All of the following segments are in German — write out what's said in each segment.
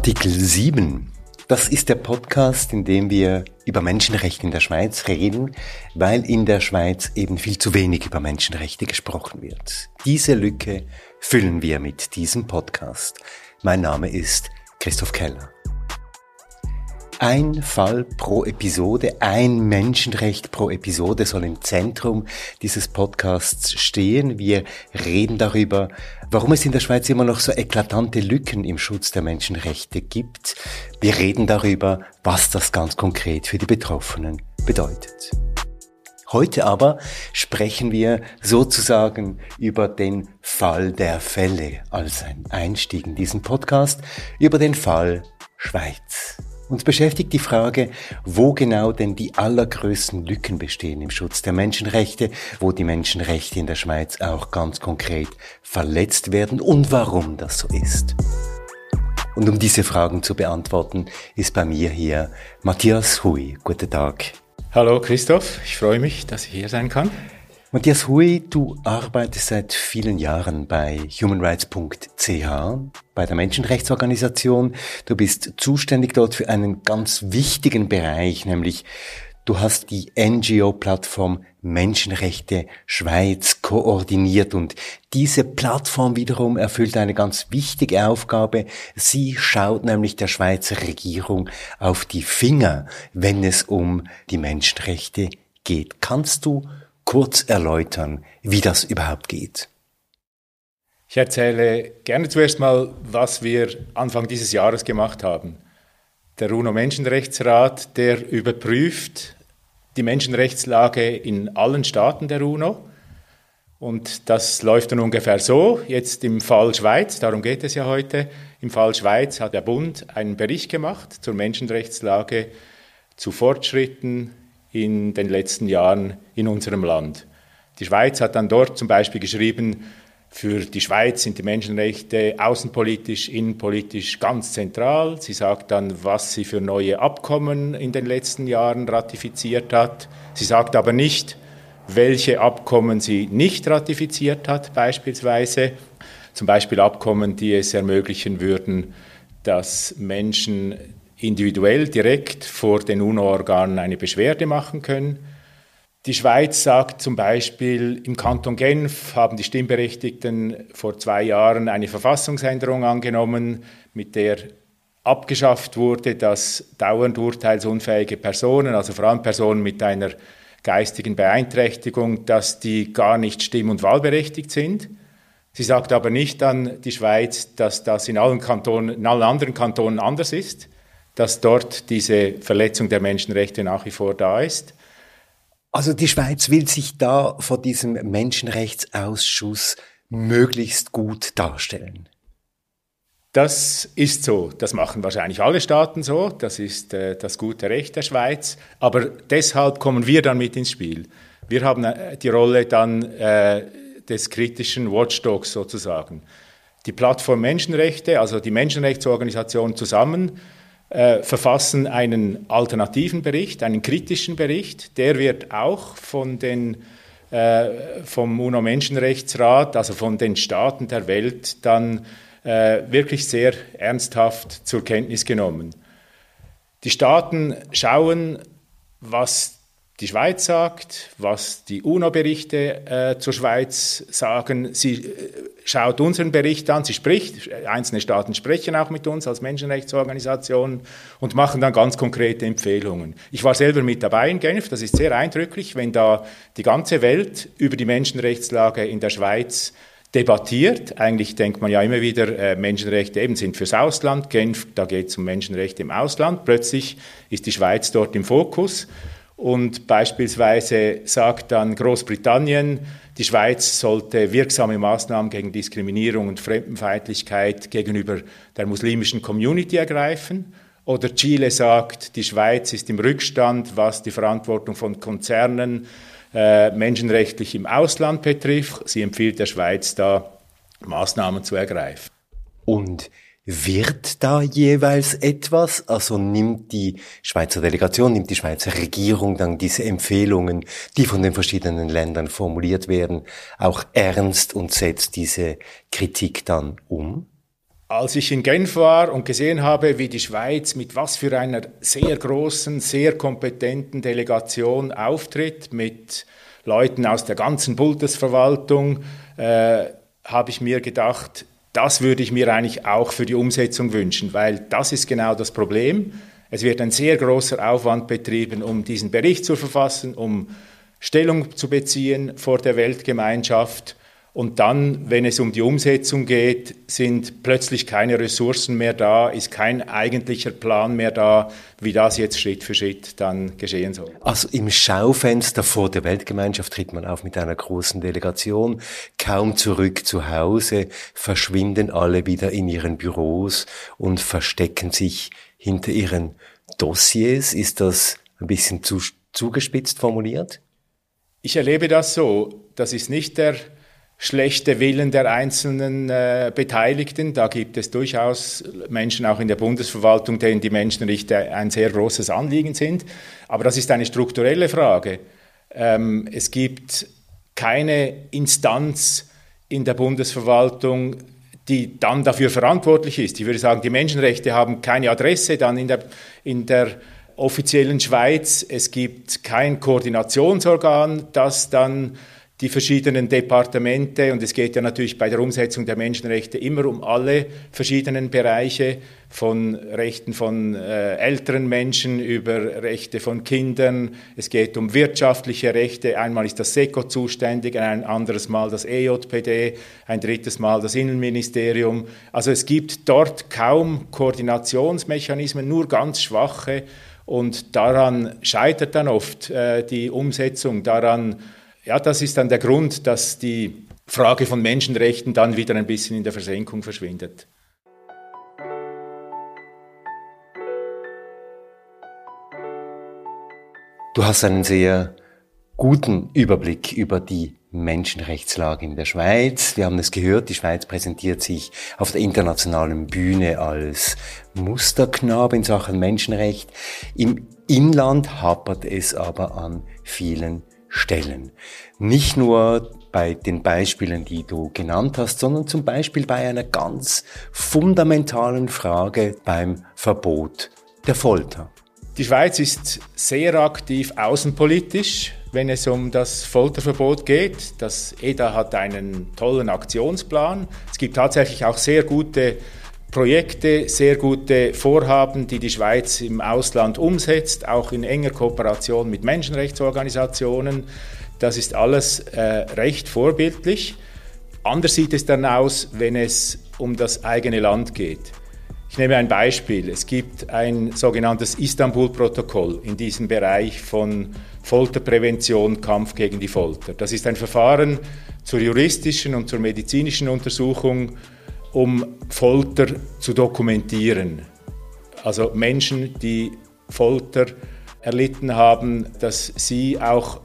Artikel 7. Das ist der Podcast, in dem wir über Menschenrechte in der Schweiz reden, weil in der Schweiz eben viel zu wenig über Menschenrechte gesprochen wird. Diese Lücke füllen wir mit diesem Podcast. Mein Name ist Christoph Keller. Ein Fall pro Episode, ein Menschenrecht pro Episode soll im Zentrum dieses Podcasts stehen. Wir reden darüber, warum es in der Schweiz immer noch so eklatante Lücken im Schutz der Menschenrechte gibt. Wir reden darüber, was das ganz konkret für die Betroffenen bedeutet. Heute aber sprechen wir sozusagen über den Fall der Fälle als ein Einstieg in diesen Podcast, über den Fall Schweiz. Uns beschäftigt die Frage, wo genau denn die allergrößten Lücken bestehen im Schutz der Menschenrechte, wo die Menschenrechte in der Schweiz auch ganz konkret verletzt werden und warum das so ist. Und um diese Fragen zu beantworten, ist bei mir hier Matthias Hui. Guten Tag. Hallo Christoph, ich freue mich, dass ich hier sein kann. Matthias Hui, du arbeitest seit vielen Jahren bei humanrights.ch, bei der Menschenrechtsorganisation. Du bist zuständig dort für einen ganz wichtigen Bereich, nämlich du hast die NGO-Plattform Menschenrechte Schweiz koordiniert und diese Plattform wiederum erfüllt eine ganz wichtige Aufgabe. Sie schaut nämlich der Schweizer Regierung auf die Finger, wenn es um die Menschenrechte geht. Kannst du kurz erläutern, wie das überhaupt geht? Ich erzähle gerne zuerst mal, was wir Anfang dieses Jahres gemacht haben. Der UNO-Menschenrechtsrat, der überprüft die Menschenrechtslage in allen Staaten der UNO. Und das läuft dann ungefähr so. Jetzt im Fall Schweiz, darum geht es ja heute, im Fall Schweiz hat der Bund einen Bericht gemacht zur Menschenrechtslage, zu Fortschritten, in den letzten Jahren in unserem Land. Die Schweiz hat dann dort zum Beispiel geschrieben, für die Schweiz sind die Menschenrechte außenpolitisch, innenpolitisch ganz zentral. Sie sagt dann, was sie für neue Abkommen in den letzten Jahren ratifiziert hat. Sie sagt aber nicht, welche Abkommen sie nicht ratifiziert hat, beispielsweise. Zum Beispiel Abkommen, die es ermöglichen würden, dass Menschen individuell direkt vor den UNO-Organen eine Beschwerde machen können. Die Schweiz sagt zum Beispiel, im Kanton Genf haben die Stimmberechtigten vor zwei Jahren eine Verfassungsänderung angenommen, mit der abgeschafft wurde, dass dauernd urteilsunfähige Personen, also vor allem Personen mit einer geistigen Beeinträchtigung, dass die gar nicht stimm- und wahlberechtigt sind. Sie sagt aber nicht an die Schweiz, dass das in allen, Kantonen, in allen anderen Kantonen anders ist dass dort diese Verletzung der Menschenrechte nach wie vor da ist. Also die Schweiz will sich da vor diesem Menschenrechtsausschuss möglichst gut darstellen. Das ist so. Das machen wahrscheinlich alle Staaten so. Das ist äh, das gute Recht der Schweiz. Aber deshalb kommen wir dann mit ins Spiel. Wir haben äh, die Rolle dann äh, des kritischen Watchdogs sozusagen. Die Plattform Menschenrechte, also die Menschenrechtsorganisation zusammen, äh, verfassen einen alternativen Bericht, einen kritischen Bericht. Der wird auch von den, äh, vom UNO-Menschenrechtsrat, also von den Staaten der Welt, dann äh, wirklich sehr ernsthaft zur Kenntnis genommen. Die Staaten schauen, was die Schweiz sagt, was die UNO-Berichte äh, zur Schweiz sagen. Sie äh, schaut unseren Bericht an, sie spricht, einzelne Staaten sprechen auch mit uns als Menschenrechtsorganisationen und machen dann ganz konkrete Empfehlungen. Ich war selber mit dabei in Genf, das ist sehr eindrücklich, wenn da die ganze Welt über die Menschenrechtslage in der Schweiz debattiert. Eigentlich denkt man ja immer wieder, äh, Menschenrechte eben sind fürs Ausland. Genf, da geht es um Menschenrechte im Ausland. Plötzlich ist die Schweiz dort im Fokus. Und beispielsweise sagt dann Großbritannien, die Schweiz sollte wirksame Maßnahmen gegen Diskriminierung und Fremdenfeindlichkeit gegenüber der muslimischen Community ergreifen. Oder Chile sagt, die Schweiz ist im Rückstand, was die Verantwortung von Konzernen äh, menschenrechtlich im Ausland betrifft. Sie empfiehlt der Schweiz da Maßnahmen zu ergreifen. Und wird da jeweils etwas? Also nimmt die Schweizer Delegation, nimmt die Schweizer Regierung dann diese Empfehlungen, die von den verschiedenen Ländern formuliert werden, auch ernst und setzt diese Kritik dann um? als ich in Genf war und gesehen habe, wie die Schweiz mit was für einer sehr großen, sehr kompetenten Delegation auftritt, mit Leuten aus der ganzen Bundesverwaltung, äh, habe ich mir gedacht, das würde ich mir eigentlich auch für die Umsetzung wünschen, weil das ist genau das Problem. Es wird ein sehr großer Aufwand betrieben, um diesen Bericht zu verfassen, um Stellung zu beziehen vor der Weltgemeinschaft. Und dann, wenn es um die Umsetzung geht, sind plötzlich keine Ressourcen mehr da, ist kein eigentlicher Plan mehr da, wie das jetzt Schritt für Schritt dann geschehen soll. Also im Schaufenster vor der Weltgemeinschaft tritt man auf mit einer großen Delegation, kaum zurück zu Hause, verschwinden alle wieder in ihren Büros und verstecken sich hinter ihren Dossiers. Ist das ein bisschen zu, zugespitzt formuliert? Ich erlebe das so. Das ist nicht der schlechte Willen der einzelnen äh, Beteiligten. Da gibt es durchaus Menschen auch in der Bundesverwaltung, denen die Menschenrechte ein sehr großes Anliegen sind. Aber das ist eine strukturelle Frage. Ähm, es gibt keine Instanz in der Bundesverwaltung, die dann dafür verantwortlich ist. Ich würde sagen, die Menschenrechte haben keine Adresse dann in der, in der offiziellen Schweiz. Es gibt kein Koordinationsorgan, das dann die verschiedenen Departemente und es geht ja natürlich bei der Umsetzung der Menschenrechte immer um alle verschiedenen Bereiche von Rechten von äh, älteren Menschen über Rechte von Kindern. Es geht um wirtschaftliche Rechte. Einmal ist das SECO zuständig, ein anderes Mal das EJPD, ein drittes Mal das Innenministerium. Also es gibt dort kaum Koordinationsmechanismen, nur ganz schwache und daran scheitert dann oft äh, die Umsetzung, daran ja, das ist dann der Grund, dass die Frage von Menschenrechten dann wieder ein bisschen in der Versenkung verschwindet. Du hast einen sehr guten Überblick über die Menschenrechtslage in der Schweiz. Wir haben es gehört, die Schweiz präsentiert sich auf der internationalen Bühne als Musterknabe in Sachen Menschenrecht. Im Inland hapert es aber an vielen stellen. Nicht nur bei den Beispielen, die du genannt hast, sondern zum Beispiel bei einer ganz fundamentalen Frage beim Verbot der Folter. Die Schweiz ist sehr aktiv außenpolitisch, wenn es um das Folterverbot geht. Das EDA hat einen tollen Aktionsplan. Es gibt tatsächlich auch sehr gute Projekte, sehr gute Vorhaben, die die Schweiz im Ausland umsetzt, auch in enger Kooperation mit Menschenrechtsorganisationen. Das ist alles äh, recht vorbildlich. Anders sieht es dann aus, wenn es um das eigene Land geht. Ich nehme ein Beispiel. Es gibt ein sogenanntes Istanbul-Protokoll in diesem Bereich von Folterprävention, Kampf gegen die Folter. Das ist ein Verfahren zur juristischen und zur medizinischen Untersuchung um Folter zu dokumentieren. Also Menschen, die Folter erlitten haben, dass sie auch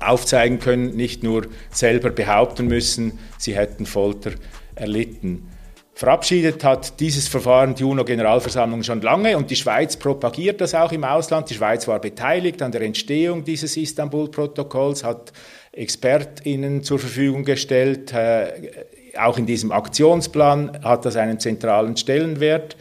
aufzeigen können, nicht nur selber behaupten müssen, sie hätten Folter erlitten. Verabschiedet hat dieses Verfahren die UNO-Generalversammlung schon lange und die Schweiz propagiert das auch im Ausland. Die Schweiz war beteiligt an der Entstehung dieses Istanbul-Protokolls, hat ExpertInnen zur Verfügung gestellt, auch in diesem Aktionsplan hat das einen zentralen Stellenwert.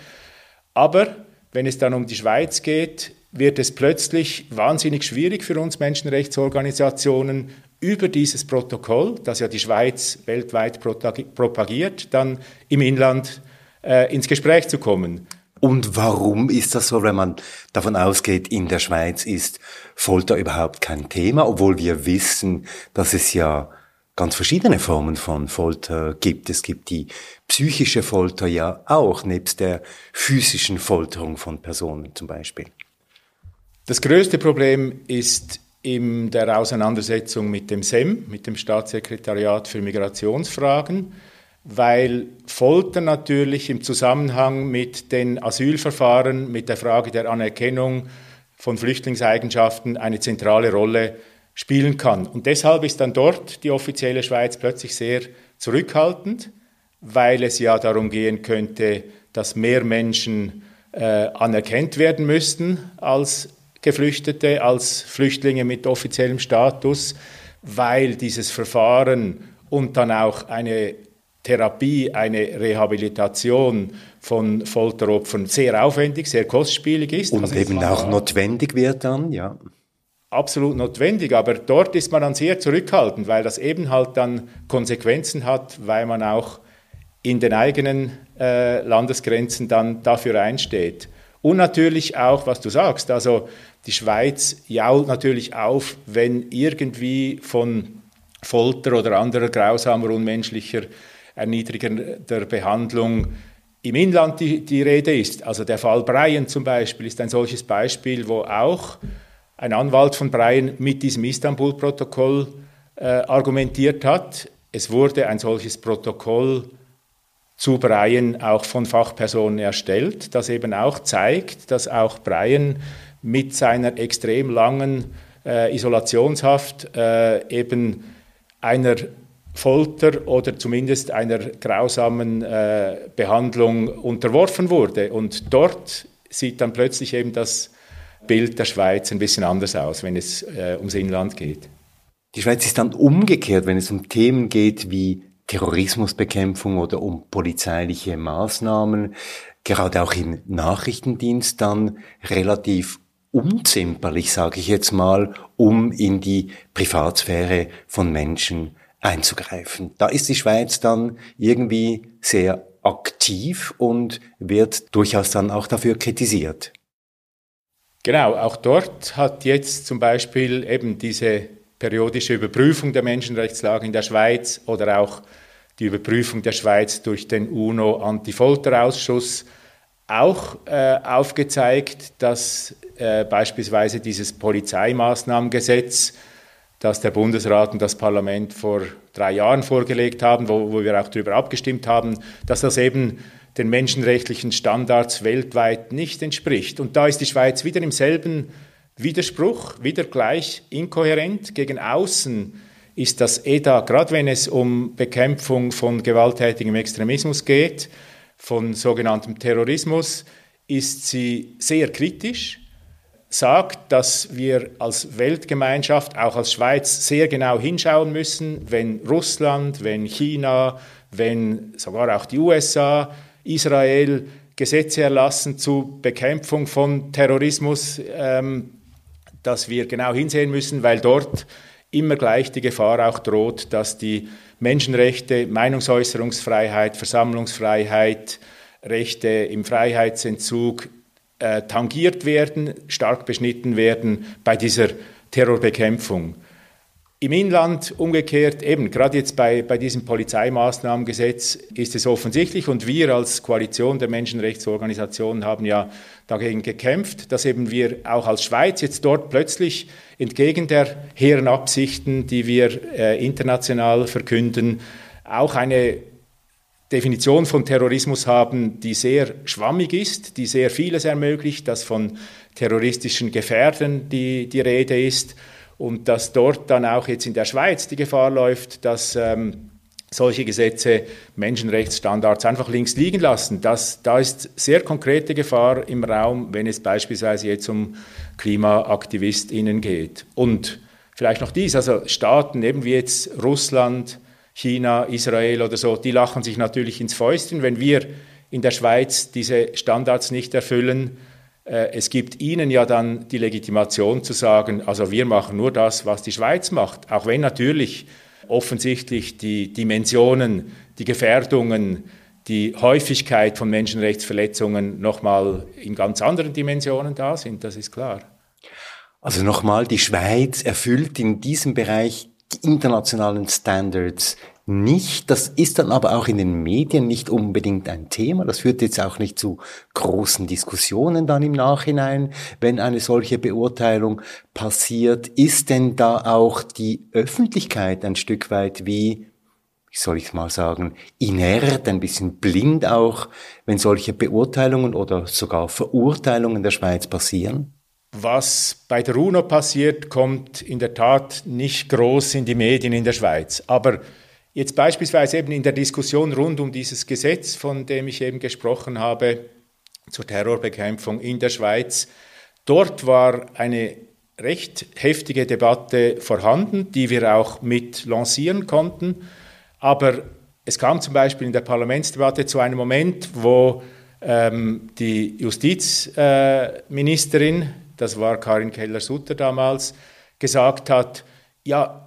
Aber wenn es dann um die Schweiz geht, wird es plötzlich wahnsinnig schwierig für uns Menschenrechtsorganisationen, über dieses Protokoll, das ja die Schweiz weltweit propagiert, dann im Inland äh, ins Gespräch zu kommen. Und warum ist das so, wenn man davon ausgeht, in der Schweiz ist Folter überhaupt kein Thema, obwohl wir wissen, dass es ja ganz verschiedene Formen von Folter gibt. Es gibt die psychische Folter ja auch, nebst der physischen Folterung von Personen zum Beispiel. Das größte Problem ist in der Auseinandersetzung mit dem SEM, mit dem Staatssekretariat für Migrationsfragen, weil Folter natürlich im Zusammenhang mit den Asylverfahren, mit der Frage der Anerkennung von Flüchtlingseigenschaften eine zentrale Rolle spielen kann. Und deshalb ist dann dort die offizielle Schweiz plötzlich sehr zurückhaltend, weil es ja darum gehen könnte, dass mehr Menschen äh, anerkannt werden müssten als Geflüchtete, als Flüchtlinge mit offiziellem Status, weil dieses Verfahren und dann auch eine Therapie, eine Rehabilitation von Folteropfern sehr aufwendig, sehr kostspielig ist. Und also eben auch notwendig wird dann, ja. Absolut notwendig, aber dort ist man dann sehr zurückhaltend, weil das eben halt dann Konsequenzen hat, weil man auch in den eigenen äh, Landesgrenzen dann dafür einsteht. Und natürlich auch, was du sagst, also die Schweiz jault natürlich auf, wenn irgendwie von Folter oder anderer grausamer, unmenschlicher erniedrigender Behandlung im Inland die, die Rede ist. Also der Fall Breyen zum Beispiel ist ein solches Beispiel, wo auch ein Anwalt von Breyen mit diesem Istanbul-Protokoll äh, argumentiert hat. Es wurde ein solches Protokoll zu Breyen auch von Fachpersonen erstellt, das eben auch zeigt, dass auch Breyen mit seiner extrem langen äh, Isolationshaft äh, eben einer Folter oder zumindest einer grausamen äh, Behandlung unterworfen wurde. Und dort sieht dann plötzlich eben das Bild der Schweiz ein bisschen anders aus, wenn es äh, ums Inland geht. Die Schweiz ist dann umgekehrt, wenn es um Themen geht wie Terrorismusbekämpfung oder um polizeiliche Maßnahmen, gerade auch im Nachrichtendienst dann relativ unzimperlich, sage ich jetzt mal, um in die Privatsphäre von Menschen einzugreifen. Da ist die Schweiz dann irgendwie sehr aktiv und wird durchaus dann auch dafür kritisiert. Genau, auch dort hat jetzt zum Beispiel eben diese periodische Überprüfung der Menschenrechtslage in der Schweiz oder auch die Überprüfung der Schweiz durch den UNO-Antifolterausschuss auch äh, aufgezeigt, dass äh, beispielsweise dieses Polizeimaßnahmengesetz das der Bundesrat und das Parlament vor drei Jahren vorgelegt haben, wo, wo wir auch darüber abgestimmt haben, dass das eben den menschenrechtlichen Standards weltweit nicht entspricht. Und da ist die Schweiz wieder im selben Widerspruch, wieder gleich inkohärent. Gegen außen ist das EDA, gerade wenn es um Bekämpfung von gewalttätigem Extremismus geht, von sogenanntem Terrorismus, ist sie sehr kritisch sagt, dass wir als Weltgemeinschaft, auch als Schweiz, sehr genau hinschauen müssen, wenn Russland, wenn China, wenn sogar auch die USA, Israel Gesetze erlassen zur Bekämpfung von Terrorismus, ähm, dass wir genau hinsehen müssen, weil dort immer gleich die Gefahr auch droht, dass die Menschenrechte, Meinungsäußerungsfreiheit, Versammlungsfreiheit, Rechte im Freiheitsentzug äh, tangiert werden, stark beschnitten werden bei dieser Terrorbekämpfung. Im Inland umgekehrt, eben gerade jetzt bei, bei diesem Polizeimaßnahmengesetz ist es offensichtlich und wir als Koalition der Menschenrechtsorganisationen haben ja dagegen gekämpft, dass eben wir auch als Schweiz jetzt dort plötzlich entgegen der hehren Absichten, die wir äh, international verkünden, auch eine Definition von Terrorismus haben, die sehr schwammig ist, die sehr vieles ermöglicht, dass von terroristischen Gefährden die, die Rede ist und dass dort dann auch jetzt in der Schweiz die Gefahr läuft, dass ähm, solche Gesetze Menschenrechtsstandards einfach links liegen lassen. Das, da ist sehr konkrete Gefahr im Raum, wenn es beispielsweise jetzt um KlimaaktivistInnen geht. Und vielleicht noch dies, also Staaten eben wie jetzt Russland, China, Israel oder so, die lachen sich natürlich ins Fäustchen, wenn wir in der Schweiz diese Standards nicht erfüllen. Äh, es gibt ihnen ja dann die Legitimation zu sagen, also wir machen nur das, was die Schweiz macht, auch wenn natürlich offensichtlich die Dimensionen, die Gefährdungen, die Häufigkeit von Menschenrechtsverletzungen nochmal in ganz anderen Dimensionen da sind, das ist klar. Also nochmal, die Schweiz erfüllt in diesem Bereich die internationalen Standards nicht. Das ist dann aber auch in den Medien nicht unbedingt ein Thema. Das führt jetzt auch nicht zu großen Diskussionen dann im Nachhinein, wenn eine solche Beurteilung passiert. Ist denn da auch die Öffentlichkeit ein Stück weit wie, wie soll ich mal sagen, inert, ein bisschen blind auch, wenn solche Beurteilungen oder sogar Verurteilungen der Schweiz passieren? Was bei der UNO passiert, kommt in der Tat nicht groß in die Medien in der Schweiz. Aber jetzt beispielsweise eben in der Diskussion rund um dieses Gesetz, von dem ich eben gesprochen habe, zur Terrorbekämpfung in der Schweiz, dort war eine recht heftige Debatte vorhanden, die wir auch mit lancieren konnten. Aber es kam zum Beispiel in der Parlamentsdebatte zu einem Moment, wo ähm, die Justizministerin, äh, das war Karin Keller-Sutter damals, gesagt hat, ja,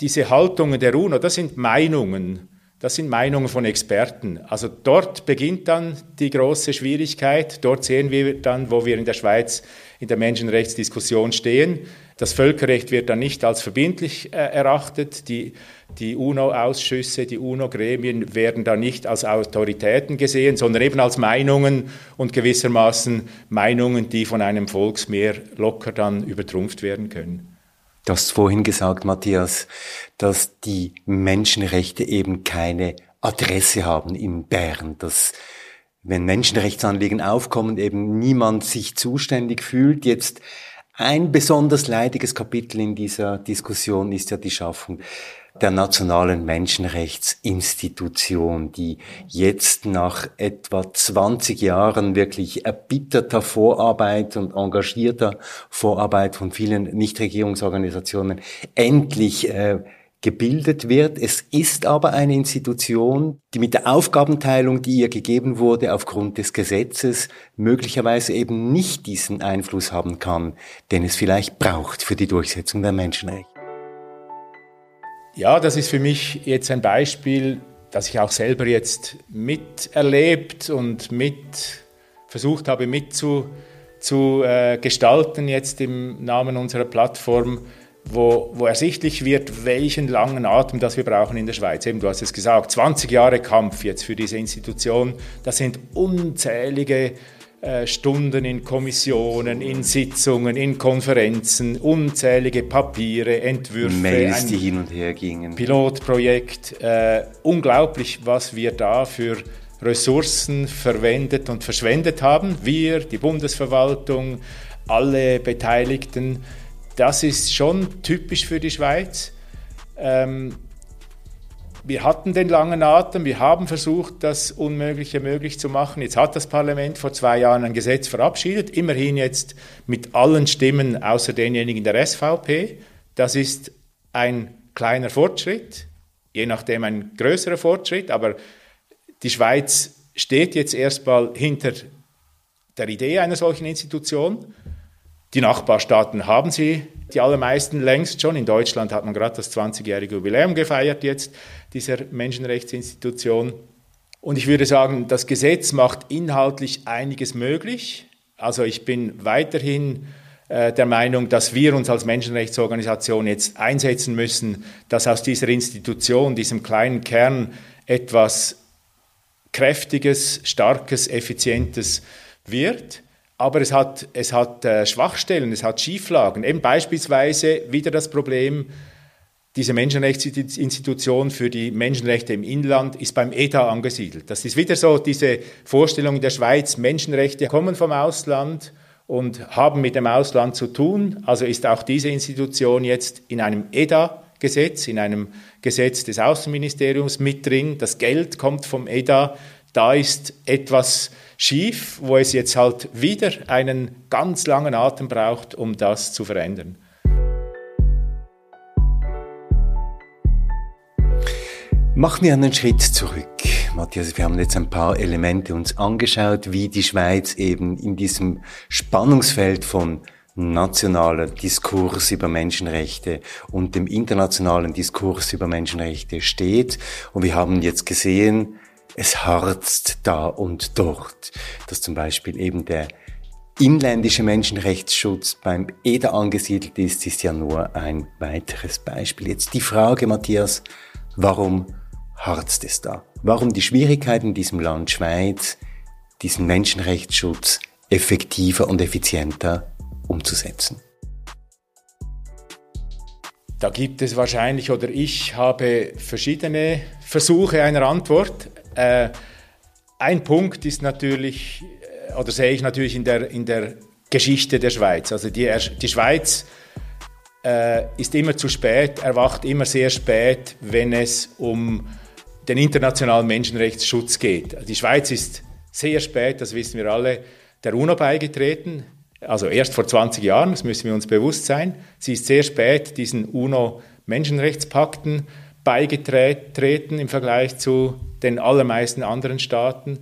diese Haltungen der UNO, das sind Meinungen. Das sind Meinungen von Experten. Also dort beginnt dann die große Schwierigkeit. Dort sehen wir dann, wo wir in der Schweiz in der Menschenrechtsdiskussion stehen. Das Völkerrecht wird dann nicht als verbindlich äh, erachtet. Die, die UNO-Ausschüsse, die UNO-Gremien werden dann nicht als Autoritäten gesehen, sondern eben als Meinungen und gewissermaßen Meinungen, die von einem Volksmeer locker dann übertrumpft werden können. Du hast vorhin gesagt, Matthias, dass die Menschenrechte eben keine Adresse haben in Bern, dass wenn Menschenrechtsanliegen aufkommen, eben niemand sich zuständig fühlt. Jetzt ein besonders leidiges Kapitel in dieser Diskussion ist ja die Schaffung der nationalen Menschenrechtsinstitution, die jetzt nach etwa 20 Jahren wirklich erbitterter Vorarbeit und engagierter Vorarbeit von vielen Nichtregierungsorganisationen endlich äh, gebildet wird. Es ist aber eine Institution, die mit der Aufgabenteilung, die ihr gegeben wurde, aufgrund des Gesetzes möglicherweise eben nicht diesen Einfluss haben kann, den es vielleicht braucht für die Durchsetzung der Menschenrechte. Ja, das ist für mich jetzt ein Beispiel, das ich auch selber jetzt miterlebt und mit versucht habe mitzugestalten zu, äh, jetzt im Namen unserer Plattform, wo, wo ersichtlich wird, welchen langen Atem das wir brauchen in der Schweiz. Eben, du hast es gesagt, 20 Jahre Kampf jetzt für diese Institution, das sind unzählige äh, Stunden in Kommissionen, in Sitzungen, in Konferenzen, unzählige Papiere, Entwürfe. Mails, die hin und her gingen. Pilotprojekt. Äh, unglaublich, was wir da für Ressourcen verwendet und verschwendet haben. Wir, die Bundesverwaltung, alle Beteiligten. Das ist schon typisch für die Schweiz. Ähm, wir hatten den langen Atem, wir haben versucht, das Unmögliche möglich zu machen. Jetzt hat das Parlament vor zwei Jahren ein Gesetz verabschiedet, immerhin jetzt mit allen Stimmen außer denjenigen der SVP. Das ist ein kleiner Fortschritt, je nachdem ein größerer Fortschritt, aber die Schweiz steht jetzt erstmal hinter der Idee einer solchen Institution. Die Nachbarstaaten haben sie, die allermeisten längst schon. In Deutschland hat man gerade das 20-jährige Jubiläum gefeiert jetzt dieser Menschenrechtsinstitution. Und ich würde sagen, das Gesetz macht inhaltlich einiges möglich. Also ich bin weiterhin äh, der Meinung, dass wir uns als Menschenrechtsorganisation jetzt einsetzen müssen, dass aus dieser Institution, diesem kleinen Kern etwas Kräftiges, Starkes, Effizientes wird. Aber es hat, es hat äh, Schwachstellen, es hat Schieflagen. Eben beispielsweise wieder das Problem, diese Menschenrechtsinstitution für die Menschenrechte im Inland ist beim EDA angesiedelt. Das ist wieder so diese Vorstellung in der Schweiz, Menschenrechte kommen vom Ausland und haben mit dem Ausland zu tun. Also ist auch diese Institution jetzt in einem EDA-Gesetz, in einem Gesetz des Außenministeriums mit drin. Das Geld kommt vom EDA. Da ist etwas schief, wo es jetzt halt wieder einen ganz langen Atem braucht, um das zu verändern. Machen wir einen Schritt zurück. Matthias, wir haben jetzt ein paar Elemente uns angeschaut, wie die Schweiz eben in diesem Spannungsfeld von nationaler Diskurs über Menschenrechte und dem internationalen Diskurs über Menschenrechte steht. Und wir haben jetzt gesehen, es harzt da und dort, dass zum Beispiel eben der inländische Menschenrechtsschutz beim EDA angesiedelt ist, ist ja nur ein weiteres Beispiel. Jetzt die Frage, Matthias, warum harzt es da? Warum die Schwierigkeit in diesem Land Schweiz, diesen Menschenrechtsschutz effektiver und effizienter umzusetzen? Da gibt es wahrscheinlich, oder ich habe verschiedene Versuche einer Antwort. Äh, ein Punkt ist natürlich, äh, oder sehe ich natürlich in der, in der Geschichte der Schweiz. Also die, die Schweiz äh, ist immer zu spät, erwacht immer sehr spät, wenn es um den internationalen Menschenrechtsschutz geht. Die Schweiz ist sehr spät, das wissen wir alle, der UNO beigetreten. Also erst vor 20 Jahren, das müssen wir uns bewusst sein. Sie ist sehr spät diesen UNO-Menschenrechtspakten beigetreten im Vergleich zu den allermeisten anderen Staaten.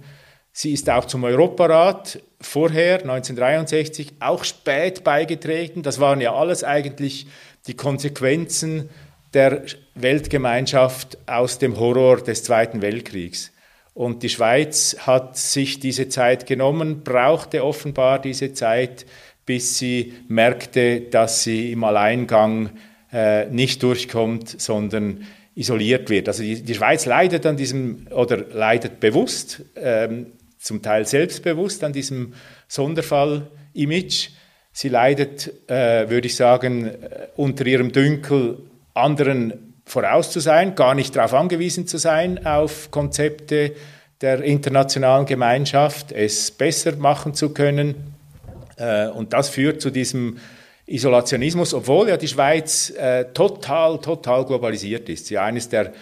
Sie ist auch zum Europarat vorher, 1963, auch spät beigetreten. Das waren ja alles eigentlich die Konsequenzen der Weltgemeinschaft aus dem Horror des Zweiten Weltkriegs. Und die Schweiz hat sich diese Zeit genommen, brauchte offenbar diese Zeit, bis sie merkte, dass sie im Alleingang äh, nicht durchkommt, sondern isoliert wird. Also die, die, Schweiz leidet an diesem oder leidet bewusst ähm, zum Teil selbstbewusst an diesem Sonderfall-Image. Sie leidet, äh, würde ich sagen, äh, unter ihrem Dünkel, anderen voraus zu sein, gar nicht darauf angewiesen zu sein, auf Konzepte der internationalen Gemeinschaft, es besser machen zu können. Äh, und das führt zu diesem Isolationismus, obwohl ja die Schweiz äh, total, total globalisiert ist. Sie eines der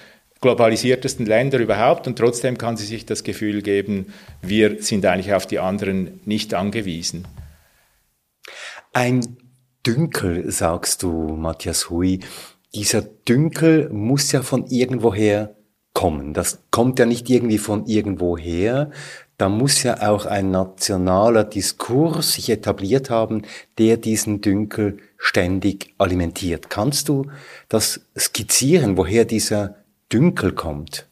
globalisiertesten Länder überhaupt und trotzdem kann sie sich das Gefühl geben, wir sind eigentlich auf die anderen nicht angewiesen. Ein Dünkel, sagst du, Matthias Hui. Dieser Dünkel muss ja von irgendwoher kommen. Das kommt ja nicht irgendwie von irgendwoher. Da muss ja auch ein nationaler Diskurs sich etabliert haben, der diesen Dünkel ständig alimentiert. Kannst du das skizzieren, woher dieser Dünkel kommt.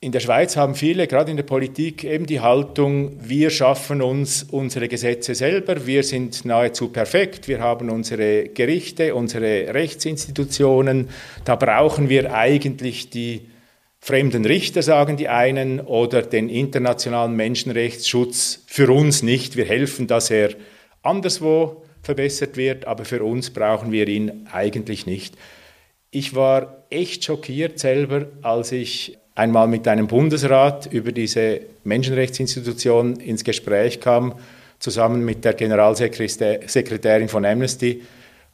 In der Schweiz haben viele, gerade in der Politik, eben die Haltung, wir schaffen uns unsere Gesetze selber, wir sind nahezu perfekt, wir haben unsere Gerichte, unsere Rechtsinstitutionen, da brauchen wir eigentlich die fremden Richter, sagen die einen, oder den internationalen Menschenrechtsschutz für uns nicht. Wir helfen, dass er anderswo verbessert wird, aber für uns brauchen wir ihn eigentlich nicht. Ich war echt schockiert selber, als ich einmal mit einem Bundesrat über diese Menschenrechtsinstitution ins Gespräch kam, zusammen mit der Generalsekretärin von Amnesty.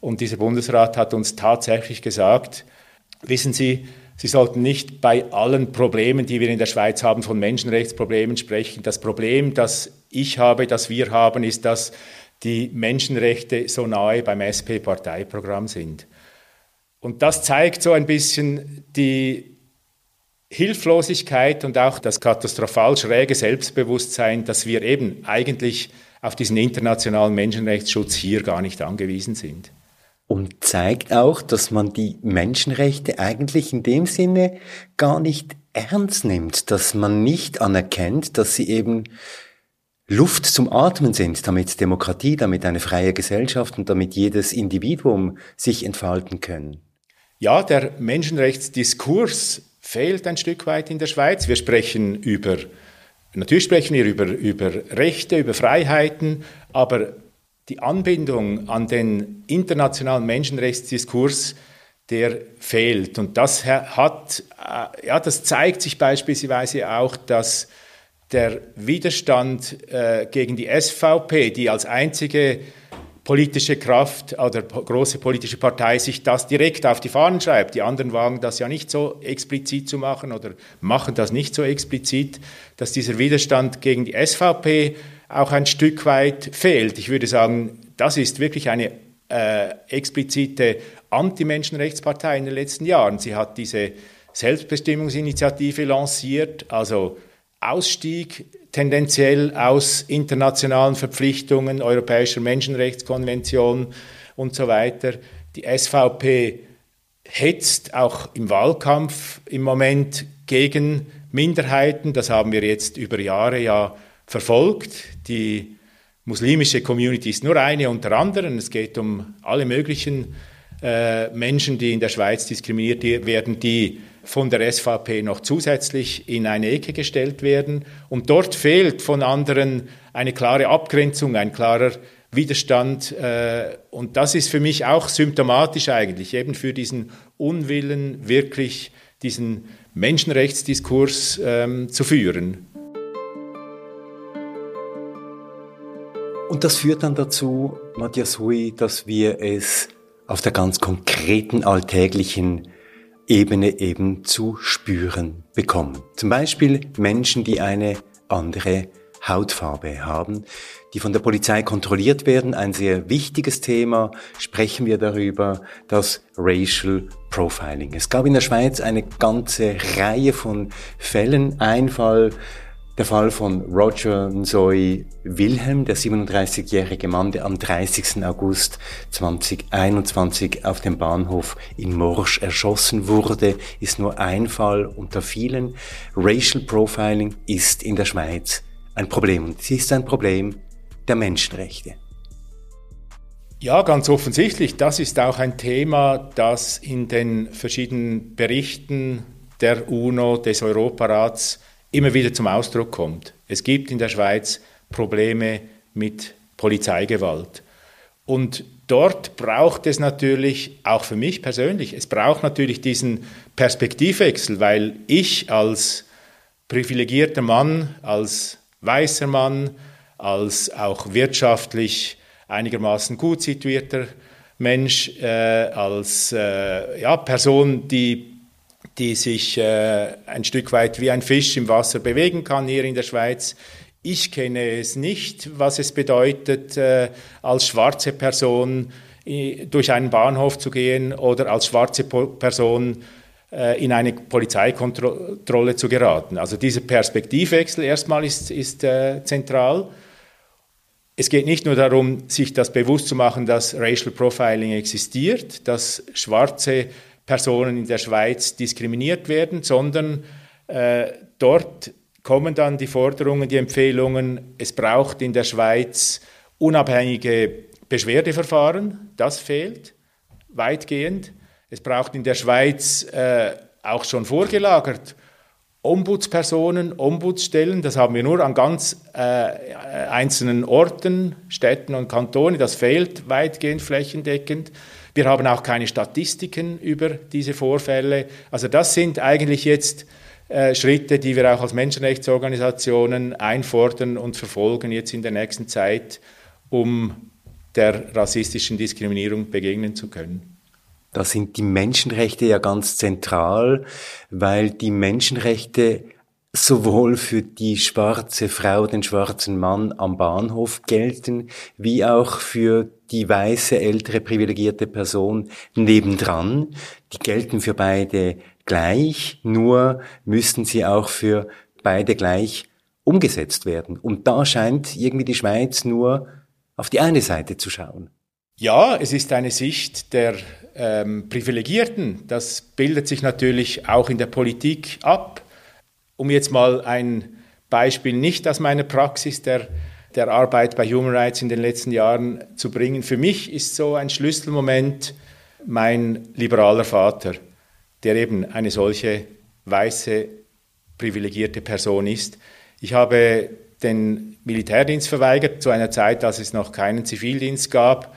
Und dieser Bundesrat hat uns tatsächlich gesagt, wissen Sie, Sie sollten nicht bei allen Problemen, die wir in der Schweiz haben, von Menschenrechtsproblemen sprechen. Das Problem, das ich habe, das wir haben, ist, dass die Menschenrechte so nahe beim SP-Parteiprogramm sind. Und das zeigt so ein bisschen die Hilflosigkeit und auch das katastrophal schräge Selbstbewusstsein, dass wir eben eigentlich auf diesen internationalen Menschenrechtsschutz hier gar nicht angewiesen sind. Und zeigt auch, dass man die Menschenrechte eigentlich in dem Sinne gar nicht ernst nimmt, dass man nicht anerkennt, dass sie eben Luft zum Atmen sind, damit Demokratie, damit eine freie Gesellschaft und damit jedes Individuum sich entfalten können ja, der Menschenrechtsdiskurs fehlt ein Stück weit in der Schweiz. Wir sprechen über, natürlich sprechen wir über, über Rechte, über Freiheiten, aber die Anbindung an den internationalen Menschenrechtsdiskurs, der fehlt. Und das hat, äh, ja, das zeigt sich beispielsweise auch, dass der Widerstand äh, gegen die SVP, die als einzige politische Kraft oder große politische Partei sich das direkt auf die Fahnen schreibt. Die anderen wagen das ja nicht so explizit zu machen oder machen das nicht so explizit, dass dieser Widerstand gegen die SVP auch ein Stück weit fehlt. Ich würde sagen, das ist wirklich eine äh, explizite Anti-Menschenrechtspartei in den letzten Jahren. Sie hat diese Selbstbestimmungsinitiative lanciert, also Ausstieg tendenziell aus internationalen Verpflichtungen, Europäischer Menschenrechtskonvention und so weiter. Die SVP hetzt auch im Wahlkampf im Moment gegen Minderheiten. Das haben wir jetzt über Jahre ja verfolgt. Die muslimische Community ist nur eine unter anderem. Es geht um alle möglichen äh, Menschen, die in der Schweiz diskriminiert werden, die von der SVP noch zusätzlich in eine Ecke gestellt werden. Und dort fehlt von anderen eine klare Abgrenzung, ein klarer Widerstand. Äh, und das ist für mich auch symptomatisch eigentlich, eben für diesen Unwillen, wirklich diesen Menschenrechtsdiskurs ähm, zu führen. Und das führt dann dazu, Matthias Hui, dass wir es auf der ganz konkreten alltäglichen Ebene eben zu spüren bekommen. Zum Beispiel Menschen, die eine andere Hautfarbe haben, die von der Polizei kontrolliert werden. Ein sehr wichtiges Thema. Sprechen wir darüber, das Racial Profiling. Es gab in der Schweiz eine ganze Reihe von Fällen. Ein Fall, der Fall von Roger Nzoy Wilhelm, der 37-jährige Mann, der am 30. August 2021 auf dem Bahnhof in Morsch erschossen wurde, ist nur ein Fall unter vielen. Racial Profiling ist in der Schweiz ein Problem und es ist ein Problem der Menschenrechte. Ja, ganz offensichtlich. Das ist auch ein Thema, das in den verschiedenen Berichten der UNO, des Europarats immer wieder zum Ausdruck kommt. Es gibt in der Schweiz Probleme mit Polizeigewalt. Und dort braucht es natürlich, auch für mich persönlich, es braucht natürlich diesen Perspektivwechsel, weil ich als privilegierter Mann, als weißer Mann, als auch wirtschaftlich einigermaßen gut situierter Mensch, äh, als äh, ja, Person, die die sich äh, ein Stück weit wie ein Fisch im Wasser bewegen kann hier in der Schweiz. Ich kenne es nicht, was es bedeutet, äh, als schwarze Person äh, durch einen Bahnhof zu gehen oder als schwarze po Person äh, in eine Polizeikontrolle zu geraten. Also dieser Perspektivwechsel erstmal ist, ist äh, zentral. Es geht nicht nur darum, sich das bewusst zu machen, dass Racial Profiling existiert, dass schwarze Personen in der Schweiz diskriminiert werden, sondern äh, dort kommen dann die Forderungen, die Empfehlungen, es braucht in der Schweiz unabhängige Beschwerdeverfahren, das fehlt weitgehend. Es braucht in der Schweiz äh, auch schon vorgelagert Ombudspersonen, Ombudsstellen, das haben wir nur an ganz äh, einzelnen Orten, Städten und Kantonen, das fehlt weitgehend flächendeckend. Wir haben auch keine Statistiken über diese Vorfälle. Also das sind eigentlich jetzt äh, Schritte, die wir auch als Menschenrechtsorganisationen einfordern und verfolgen jetzt in der nächsten Zeit, um der rassistischen Diskriminierung begegnen zu können. Da sind die Menschenrechte ja ganz zentral, weil die Menschenrechte sowohl für die schwarze Frau, den schwarzen Mann am Bahnhof gelten, wie auch für die weiße, ältere, privilegierte Person nebendran. Die gelten für beide gleich, nur müssen sie auch für beide gleich umgesetzt werden. Und da scheint irgendwie die Schweiz nur auf die eine Seite zu schauen. Ja, es ist eine Sicht der ähm, Privilegierten. Das bildet sich natürlich auch in der Politik ab. Um jetzt mal ein Beispiel nicht aus meiner Praxis der, der Arbeit bei Human Rights in den letzten Jahren zu bringen. Für mich ist so ein Schlüsselmoment mein liberaler Vater, der eben eine solche weiße, privilegierte Person ist. Ich habe den Militärdienst verweigert zu einer Zeit, als es noch keinen Zivildienst gab.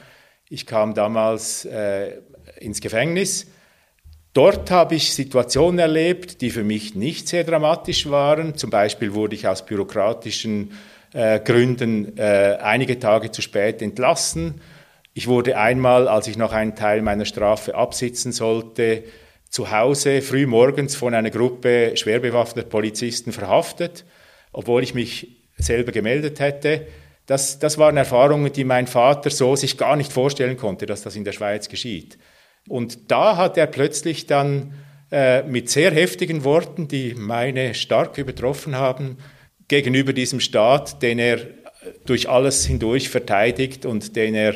Ich kam damals äh, ins Gefängnis Dort habe ich Situationen erlebt, die für mich nicht sehr dramatisch waren. Zum Beispiel wurde ich aus bürokratischen äh, Gründen äh, einige Tage zu spät entlassen. Ich wurde einmal, als ich noch einen Teil meiner Strafe absitzen sollte, zu Hause früh morgens von einer Gruppe schwer bewaffneter Polizisten verhaftet, obwohl ich mich selber gemeldet hätte. Das, das waren Erfahrungen, die mein Vater so sich gar nicht vorstellen konnte, dass das in der Schweiz geschieht. Und da hat er plötzlich dann äh, mit sehr heftigen Worten, die meine stark übertroffen haben, gegenüber diesem Staat, den er durch alles hindurch verteidigt und den er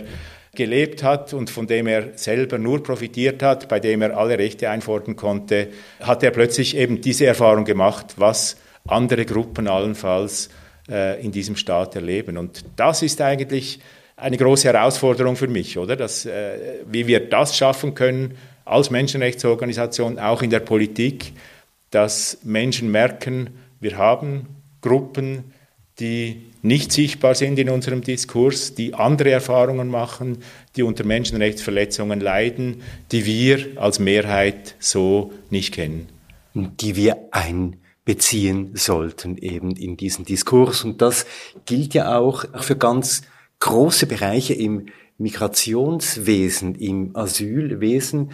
gelebt hat und von dem er selber nur profitiert hat, bei dem er alle Rechte einfordern konnte, hat er plötzlich eben diese Erfahrung gemacht, was andere Gruppen allenfalls äh, in diesem Staat erleben. Und das ist eigentlich eine große Herausforderung für mich, oder? Dass, äh, wie wir das schaffen können als Menschenrechtsorganisation, auch in der Politik, dass Menschen merken, wir haben Gruppen, die nicht sichtbar sind in unserem Diskurs, die andere Erfahrungen machen, die unter Menschenrechtsverletzungen leiden, die wir als Mehrheit so nicht kennen. Die wir einbeziehen sollten eben in diesen Diskurs. Und das gilt ja auch für ganz große Bereiche im Migrationswesen, im Asylwesen.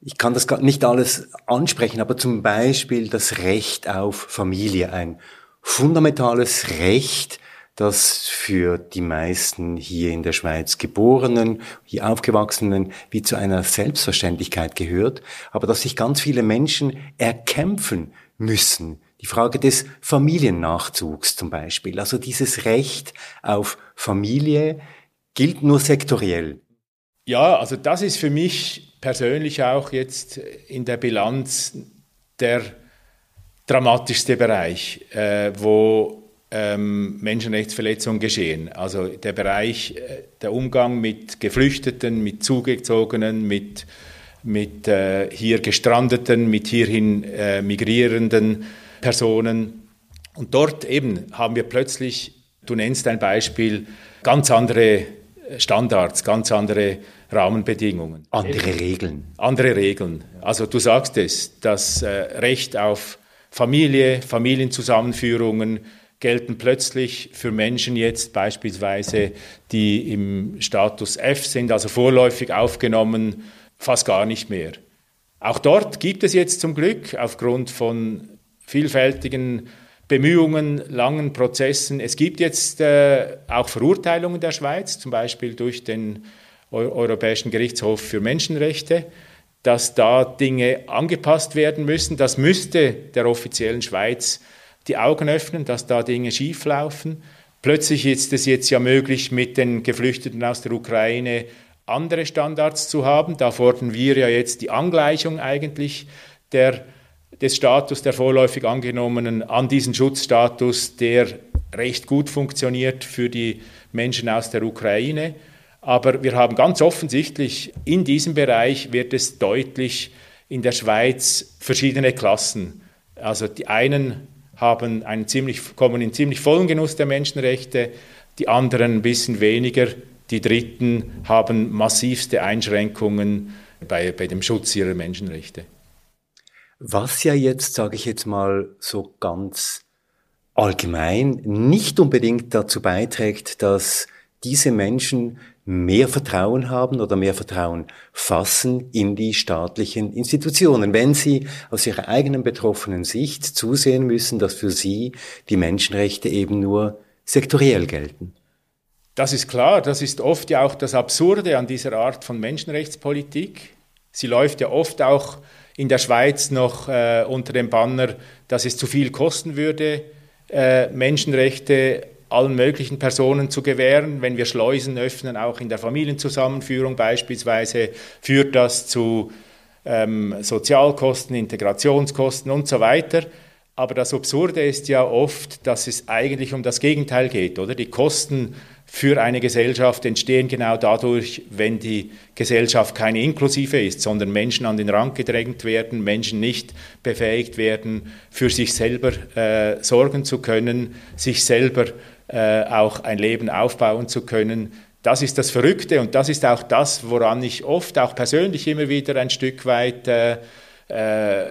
Ich kann das nicht alles ansprechen, aber zum Beispiel das Recht auf Familie, ein fundamentales Recht, das für die meisten hier in der Schweiz geborenen, hier aufgewachsenen wie zu einer Selbstverständlichkeit gehört, aber dass sich ganz viele Menschen erkämpfen müssen. Die Frage des Familiennachzugs zum Beispiel. Also dieses Recht auf Familie gilt nur sektoriell. Ja, also das ist für mich persönlich auch jetzt in der Bilanz der dramatischste Bereich, äh, wo ähm, Menschenrechtsverletzungen geschehen. Also der Bereich, äh, der Umgang mit Geflüchteten, mit Zugezogenen, mit, mit äh, hier Gestrandeten, mit hierhin äh, migrierenden Personen. Und dort eben haben wir plötzlich, du nennst ein Beispiel, ganz andere Standards, ganz andere Rahmenbedingungen. Andere Regeln. Andere Regeln. Also du sagst es, das äh, Recht auf Familie, Familienzusammenführungen, gelten plötzlich für Menschen jetzt beispielsweise, die im Status F sind, also vorläufig aufgenommen, fast gar nicht mehr. Auch dort gibt es jetzt zum Glück aufgrund von vielfältigen Bemühungen, langen Prozessen, es gibt jetzt äh, auch Verurteilungen der Schweiz, zum Beispiel durch den Europäischen Gerichtshof für Menschenrechte, dass da Dinge angepasst werden müssen. Das müsste der offiziellen Schweiz die Augen öffnen, dass da Dinge schieflaufen. Plötzlich ist es jetzt ja möglich, mit den Geflüchteten aus der Ukraine andere Standards zu haben. Da fordern wir ja jetzt die Angleichung eigentlich der, des Status der vorläufig Angenommenen an diesen Schutzstatus, der recht gut funktioniert für die Menschen aus der Ukraine. Aber wir haben ganz offensichtlich, in diesem Bereich wird es deutlich in der Schweiz verschiedene Klassen. Also die einen haben einen ziemlich, kommen in ziemlich vollen Genuss der Menschenrechte, die anderen ein bisschen weniger, die Dritten haben massivste Einschränkungen bei, bei dem Schutz ihrer Menschenrechte. Was ja jetzt, sage ich jetzt mal so ganz allgemein, nicht unbedingt dazu beiträgt, dass diese Menschen mehr Vertrauen haben oder mehr Vertrauen fassen in die staatlichen Institutionen, wenn sie aus ihrer eigenen betroffenen Sicht zusehen müssen, dass für sie die Menschenrechte eben nur sektoriell gelten. Das ist klar, das ist oft ja auch das Absurde an dieser Art von Menschenrechtspolitik. Sie läuft ja oft auch in der Schweiz noch äh, unter dem Banner, dass es zu viel kosten würde, äh, Menschenrechte allen möglichen Personen zu gewähren. Wenn wir Schleusen öffnen, auch in der Familienzusammenführung beispielsweise, führt das zu ähm, Sozialkosten, Integrationskosten und so weiter. Aber das Absurde ist ja oft, dass es eigentlich um das Gegenteil geht, oder? Die Kosten für eine Gesellschaft entstehen genau dadurch, wenn die Gesellschaft keine inklusive ist, sondern Menschen an den Rand gedrängt werden, Menschen nicht befähigt werden, für sich selber äh, sorgen zu können, sich selber äh, auch ein Leben aufbauen zu können. Das ist das Verrückte und das ist auch das, woran ich oft auch persönlich immer wieder ein Stück weit äh, äh,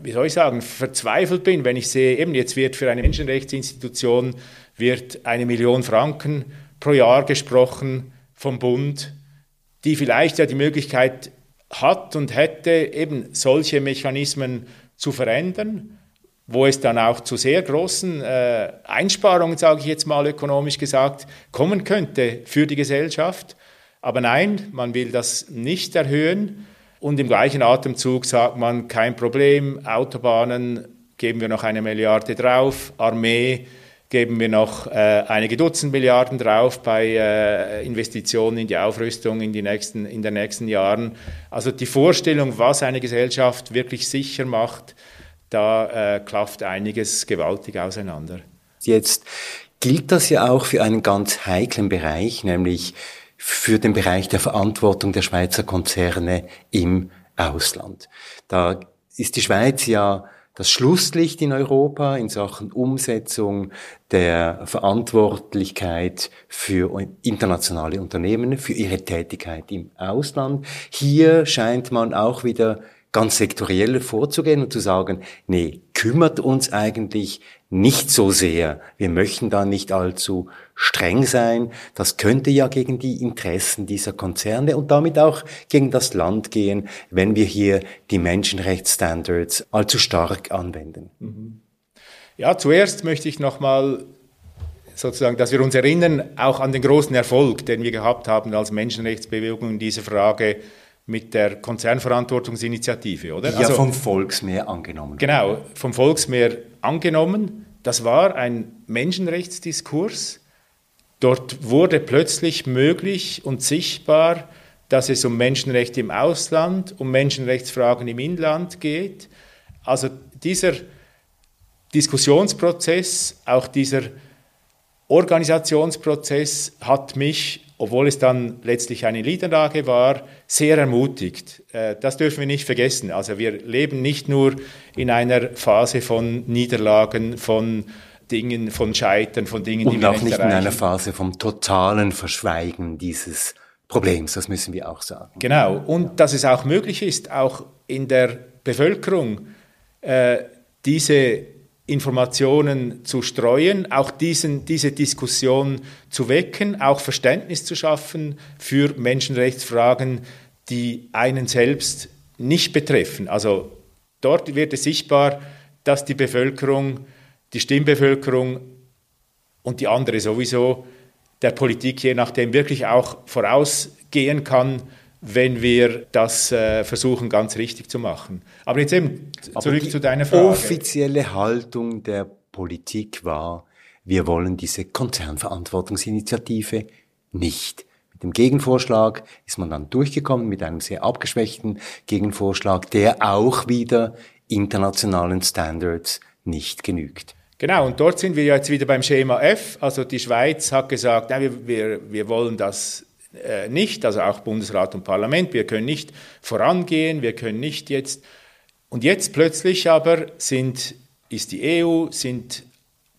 wie soll ich sagen, verzweifelt bin, wenn ich sehe, eben jetzt wird für eine Menschenrechtsinstitution wird eine Million Franken pro Jahr gesprochen vom Bund, die vielleicht ja die Möglichkeit hat und hätte, eben solche Mechanismen zu verändern, wo es dann auch zu sehr großen äh, Einsparungen, sage ich jetzt mal ökonomisch gesagt, kommen könnte für die Gesellschaft. Aber nein, man will das nicht erhöhen und im gleichen Atemzug sagt man, kein Problem, Autobahnen geben wir noch eine Milliarde drauf, Armee geben wir noch äh, einige Dutzend Milliarden drauf bei äh, Investitionen in die Aufrüstung in, die nächsten, in den nächsten Jahren. Also die Vorstellung, was eine Gesellschaft wirklich sicher macht, da äh, klafft einiges gewaltig auseinander. Jetzt gilt das ja auch für einen ganz heiklen Bereich, nämlich für den Bereich der Verantwortung der Schweizer Konzerne im Ausland. Da ist die Schweiz ja das Schlusslicht in Europa in Sachen Umsetzung der Verantwortlichkeit für internationale Unternehmen, für ihre Tätigkeit im Ausland. Hier scheint man auch wieder ganz sektoriell vorzugehen und zu sagen, nee, kümmert uns eigentlich nicht so sehr. Wir möchten da nicht allzu streng sein. Das könnte ja gegen die Interessen dieser Konzerne und damit auch gegen das Land gehen, wenn wir hier die Menschenrechtsstandards allzu stark anwenden. Mhm. Ja, zuerst möchte ich nochmal sozusagen, dass wir uns erinnern, auch an den großen Erfolg, den wir gehabt haben als Menschenrechtsbewegung in dieser Frage mit der Konzernverantwortungsinitiative, oder? Ja, also, vom Volksmeer angenommen. Genau, vom Volksmeer angenommen. Das war ein Menschenrechtsdiskurs. Dort wurde plötzlich möglich und sichtbar, dass es um Menschenrechte im Ausland, um Menschenrechtsfragen im Inland geht. Also dieser Diskussionsprozess, auch dieser Organisationsprozess hat mich, obwohl es dann letztlich eine Niederlage war, sehr ermutigt. Äh, das dürfen wir nicht vergessen. Also wir leben nicht nur in einer Phase von Niederlagen, von Dingen, von Scheitern, von Dingen, Und die wir auch nicht erreichen. in einer Phase vom totalen Verschweigen dieses Problems, das müssen wir auch sagen. Genau. Und dass es auch möglich ist, auch in der Bevölkerung äh, diese Informationen zu streuen, auch diesen, diese Diskussion zu wecken, auch Verständnis zu schaffen für Menschenrechtsfragen, die einen selbst nicht betreffen. Also dort wird es sichtbar, dass die Bevölkerung, die Stimmbevölkerung und die andere sowieso der Politik je nachdem wirklich auch vorausgehen kann, wenn wir das äh, versuchen, ganz richtig zu machen. Aber jetzt eben zurück zu deiner Frage. Die offizielle Haltung der Politik war, wir wollen diese Konzernverantwortungsinitiative nicht. Mit dem Gegenvorschlag ist man dann durchgekommen mit einem sehr abgeschwächten Gegenvorschlag, der auch wieder internationalen Standards nicht genügt. Genau, und dort sind wir jetzt wieder beim Schema F. Also die Schweiz hat gesagt, nein, wir, wir, wir wollen das äh, nicht, also auch Bundesrat und Parlament. Wir können nicht vorangehen, wir können nicht jetzt. Und jetzt plötzlich aber sind, ist die EU, sind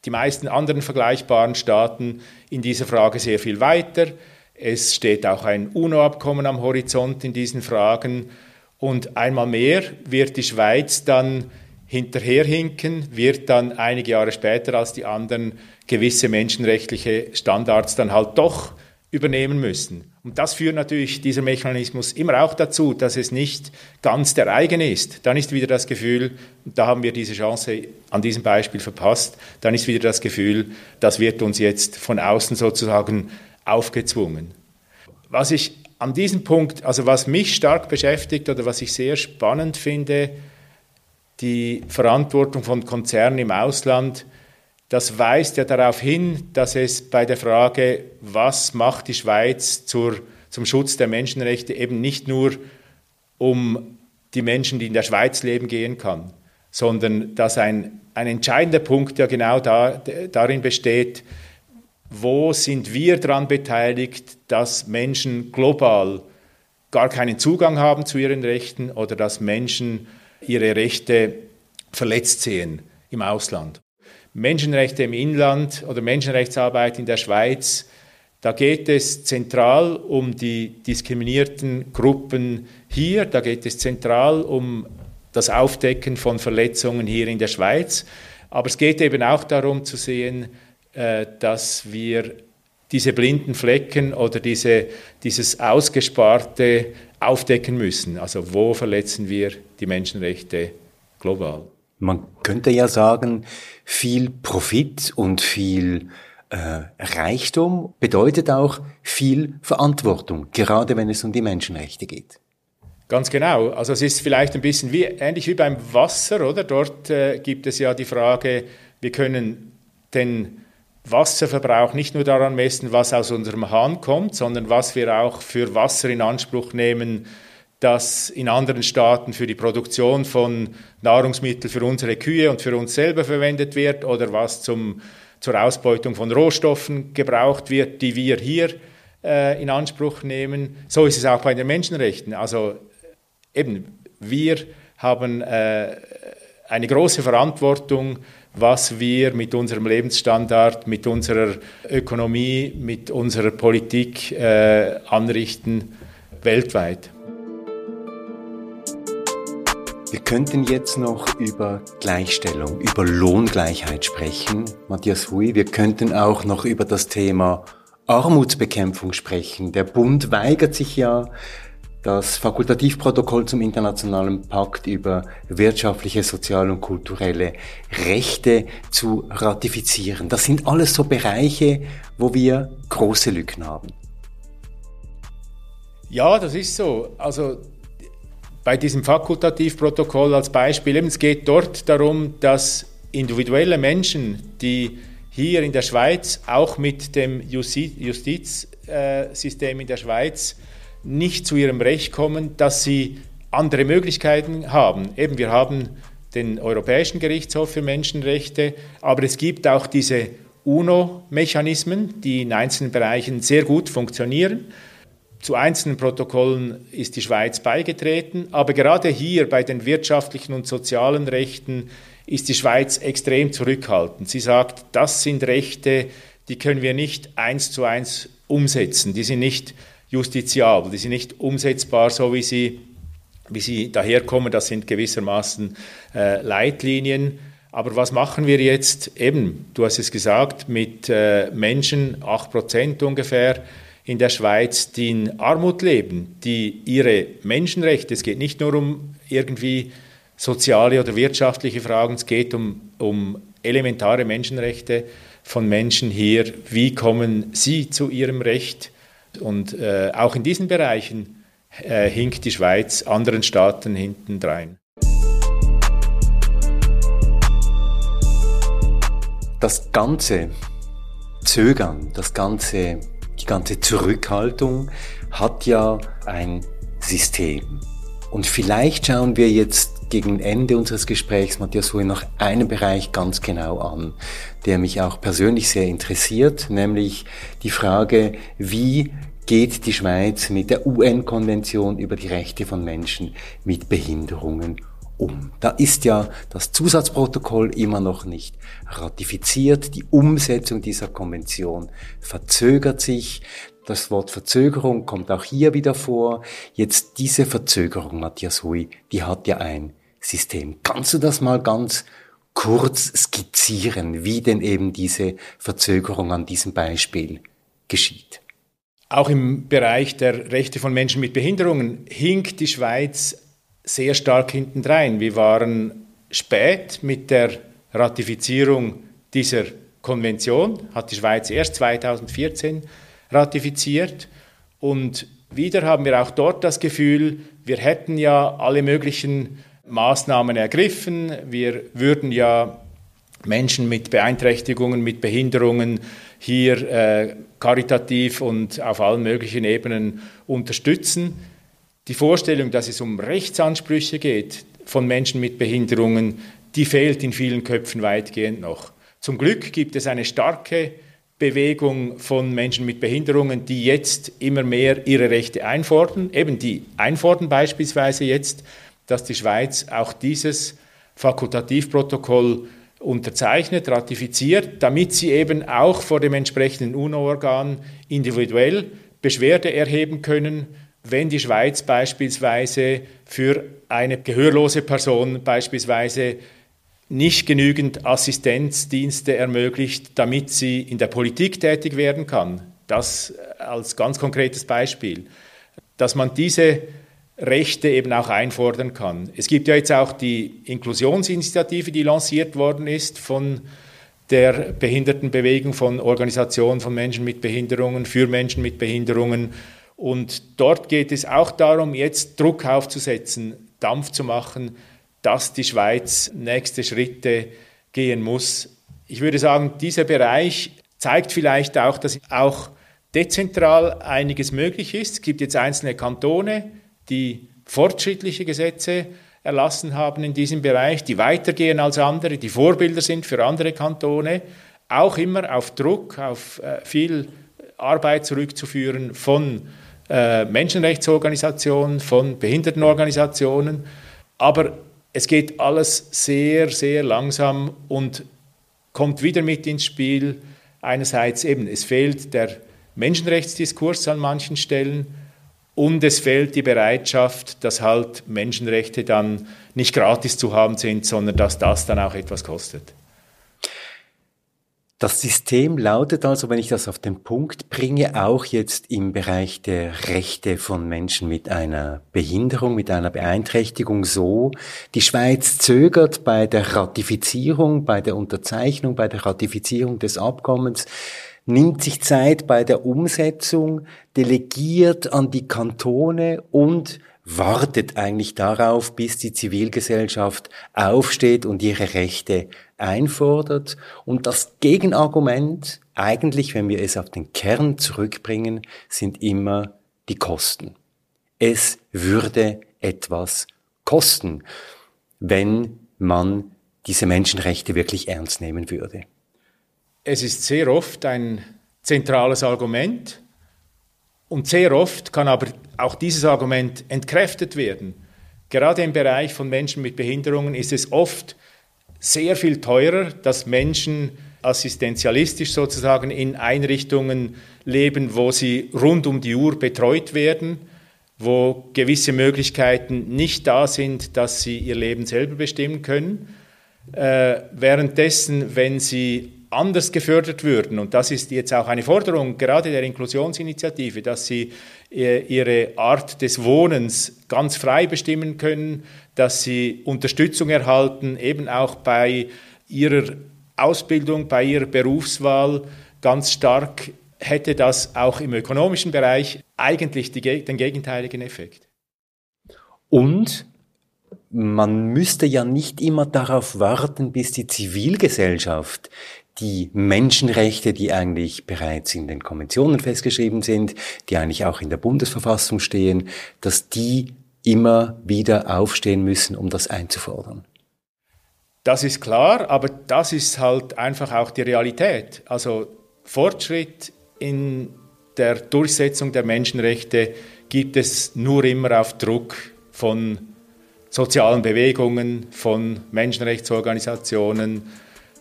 die meisten anderen vergleichbaren Staaten in dieser Frage sehr viel weiter. Es steht auch ein UNO-Abkommen am Horizont in diesen Fragen. Und einmal mehr wird die Schweiz dann hinterherhinken, wird dann einige Jahre später als die anderen gewisse menschenrechtliche Standards dann halt doch übernehmen müssen. Und das führt natürlich dieser Mechanismus immer auch dazu, dass es nicht ganz der eigene ist. Dann ist wieder das Gefühl, und da haben wir diese Chance an diesem Beispiel verpasst, dann ist wieder das Gefühl, das wird uns jetzt von außen sozusagen aufgezwungen. Was ich an diesem Punkt, also was mich stark beschäftigt oder was ich sehr spannend finde, die Verantwortung von Konzernen im Ausland, das weist ja darauf hin, dass es bei der Frage, was macht die Schweiz zur, zum Schutz der Menschenrechte, eben nicht nur um die Menschen, die in der Schweiz leben, gehen kann, sondern dass ein, ein entscheidender Punkt ja genau da, darin besteht, wo sind wir daran beteiligt, dass Menschen global gar keinen Zugang haben zu ihren Rechten oder dass Menschen ihre Rechte verletzt sehen im Ausland. Menschenrechte im Inland oder Menschenrechtsarbeit in der Schweiz, da geht es zentral um die diskriminierten Gruppen hier, da geht es zentral um das Aufdecken von Verletzungen hier in der Schweiz. Aber es geht eben auch darum zu sehen, äh, dass wir diese blinden Flecken oder diese, dieses Ausgesparte aufdecken müssen. Also wo verletzen wir die Menschenrechte global? Man könnte ja sagen, viel Profit und viel äh, Reichtum bedeutet auch viel Verantwortung, gerade wenn es um die Menschenrechte geht. Ganz genau. Also es ist vielleicht ein bisschen wie, ähnlich wie beim Wasser, oder? Dort äh, gibt es ja die Frage, wir können den Wasserverbrauch nicht nur daran messen, was aus unserem Hahn kommt, sondern was wir auch für Wasser in Anspruch nehmen, das in anderen Staaten für die Produktion von Nahrungsmitteln für unsere Kühe und für uns selber verwendet wird oder was zum, zur Ausbeutung von Rohstoffen gebraucht wird, die wir hier äh, in Anspruch nehmen. So ist es auch bei den Menschenrechten. Also eben, wir haben äh, eine große Verantwortung, was wir mit unserem Lebensstandard, mit unserer Ökonomie, mit unserer Politik äh, anrichten weltweit. Wir könnten jetzt noch über Gleichstellung, über Lohngleichheit sprechen, Matthias Hui. Wir könnten auch noch über das Thema Armutsbekämpfung sprechen. Der Bund weigert sich ja, das Fakultativprotokoll zum Internationalen Pakt über wirtschaftliche, soziale und kulturelle Rechte zu ratifizieren. Das sind alles so Bereiche, wo wir große Lücken haben. Ja, das ist so. Also bei diesem Fakultativprotokoll als Beispiel, es geht dort darum, dass individuelle Menschen, die hier in der Schweiz auch mit dem Justizsystem in der Schweiz nicht zu ihrem Recht kommen, dass sie andere Möglichkeiten haben. Eben, wir haben den Europäischen Gerichtshof für Menschenrechte, aber es gibt auch diese UNO-Mechanismen, die in einzelnen Bereichen sehr gut funktionieren. Zu einzelnen Protokollen ist die Schweiz beigetreten, aber gerade hier bei den wirtschaftlichen und sozialen Rechten ist die Schweiz extrem zurückhaltend. Sie sagt, das sind Rechte, die können wir nicht eins zu eins umsetzen, die sind nicht justiziabel, die sind nicht umsetzbar, so wie sie, wie sie daherkommen. Das sind gewissermaßen äh, Leitlinien. Aber was machen wir jetzt? Eben, du hast es gesagt, mit äh, Menschen, 8 Prozent ungefähr in der Schweiz, die in Armut leben, die ihre Menschenrechte, es geht nicht nur um irgendwie soziale oder wirtschaftliche Fragen, es geht um, um elementare Menschenrechte von Menschen hier. Wie kommen sie zu ihrem Recht? Und äh, auch in diesen Bereichen äh, hinkt die Schweiz anderen Staaten hintendrein. Das ganze Zögern, das ganze, die ganze Zurückhaltung hat ja ein System. Und vielleicht schauen wir jetzt gegen Ende unseres Gesprächs, Matthias Hui, noch einen Bereich ganz genau an, der mich auch persönlich sehr interessiert, nämlich die Frage, wie geht die Schweiz mit der UN-Konvention über die Rechte von Menschen mit Behinderungen um. Da ist ja das Zusatzprotokoll immer noch nicht ratifiziert. Die Umsetzung dieser Konvention verzögert sich. Das Wort Verzögerung kommt auch hier wieder vor. Jetzt diese Verzögerung, Matthias Hui, die hat ja ein System. Kannst du das mal ganz kurz skizzieren, wie denn eben diese Verzögerung an diesem Beispiel geschieht? Auch im Bereich der Rechte von Menschen mit Behinderungen hinkt die Schweiz sehr stark hintendrein. Wir waren spät mit der Ratifizierung dieser Konvention, hat die Schweiz erst 2014 ratifiziert. Und wieder haben wir auch dort das Gefühl, wir hätten ja alle möglichen Maßnahmen ergriffen, wir würden ja Menschen mit Beeinträchtigungen, mit Behinderungen hier äh, karitativ und auf allen möglichen Ebenen unterstützen. Die Vorstellung, dass es um Rechtsansprüche geht von Menschen mit Behinderungen, die fehlt in vielen Köpfen weitgehend noch. Zum Glück gibt es eine starke Bewegung von Menschen mit Behinderungen, die jetzt immer mehr ihre Rechte einfordern. Eben die einfordern beispielsweise jetzt, dass die Schweiz auch dieses Fakultativprotokoll unterzeichnet, ratifiziert, damit sie eben auch vor dem entsprechenden UNO-Organ individuell Beschwerde erheben können, wenn die Schweiz beispielsweise für eine gehörlose Person beispielsweise nicht genügend Assistenzdienste ermöglicht, damit sie in der Politik tätig werden kann. Das als ganz konkretes Beispiel. Dass man diese Rechte eben auch einfordern kann. Es gibt ja jetzt auch die Inklusionsinitiative, die lanciert worden ist von der Behindertenbewegung, von Organisationen von Menschen mit Behinderungen, für Menschen mit Behinderungen. Und dort geht es auch darum, jetzt Druck aufzusetzen, Dampf zu machen, dass die Schweiz nächste Schritte gehen muss. Ich würde sagen, dieser Bereich zeigt vielleicht auch, dass auch dezentral einiges möglich ist. Es gibt jetzt einzelne Kantone, die fortschrittliche Gesetze erlassen haben in diesem Bereich, die weitergehen als andere, die Vorbilder sind für andere Kantone, auch immer auf Druck, auf äh, viel Arbeit zurückzuführen von äh, Menschenrechtsorganisationen, von Behindertenorganisationen. Aber es geht alles sehr, sehr langsam und kommt wieder mit ins Spiel. Einerseits eben, es fehlt der Menschenrechtsdiskurs an manchen Stellen und es fehlt die Bereitschaft, dass halt Menschenrechte dann nicht gratis zu haben sind, sondern dass das dann auch etwas kostet. Das System lautet also, wenn ich das auf den Punkt bringe, auch jetzt im Bereich der Rechte von Menschen mit einer Behinderung, mit einer Beeinträchtigung so, die Schweiz zögert bei der Ratifizierung, bei der Unterzeichnung, bei der Ratifizierung des Abkommens, nimmt sich Zeit bei der Umsetzung, delegiert an die Kantone und wartet eigentlich darauf, bis die Zivilgesellschaft aufsteht und ihre Rechte einfordert. Und das Gegenargument, eigentlich, wenn wir es auf den Kern zurückbringen, sind immer die Kosten. Es würde etwas kosten, wenn man diese Menschenrechte wirklich ernst nehmen würde. Es ist sehr oft ein zentrales Argument und sehr oft kann aber auch dieses Argument entkräftet werden. Gerade im Bereich von Menschen mit Behinderungen ist es oft sehr viel teurer, dass Menschen assistenzialistisch sozusagen in Einrichtungen leben, wo sie rund um die Uhr betreut werden, wo gewisse Möglichkeiten nicht da sind, dass sie ihr Leben selber bestimmen können. Äh, währenddessen, wenn sie anders gefördert würden. Und das ist jetzt auch eine Forderung gerade der Inklusionsinitiative, dass sie äh, ihre Art des Wohnens ganz frei bestimmen können, dass sie Unterstützung erhalten, eben auch bei ihrer Ausbildung, bei ihrer Berufswahl ganz stark hätte das auch im ökonomischen Bereich eigentlich die, den gegenteiligen Effekt. Und man müsste ja nicht immer darauf warten, bis die Zivilgesellschaft die Menschenrechte, die eigentlich bereits in den Konventionen festgeschrieben sind, die eigentlich auch in der Bundesverfassung stehen, dass die immer wieder aufstehen müssen, um das einzufordern. Das ist klar, aber das ist halt einfach auch die Realität. Also Fortschritt in der Durchsetzung der Menschenrechte gibt es nur immer auf Druck von sozialen Bewegungen, von Menschenrechtsorganisationen,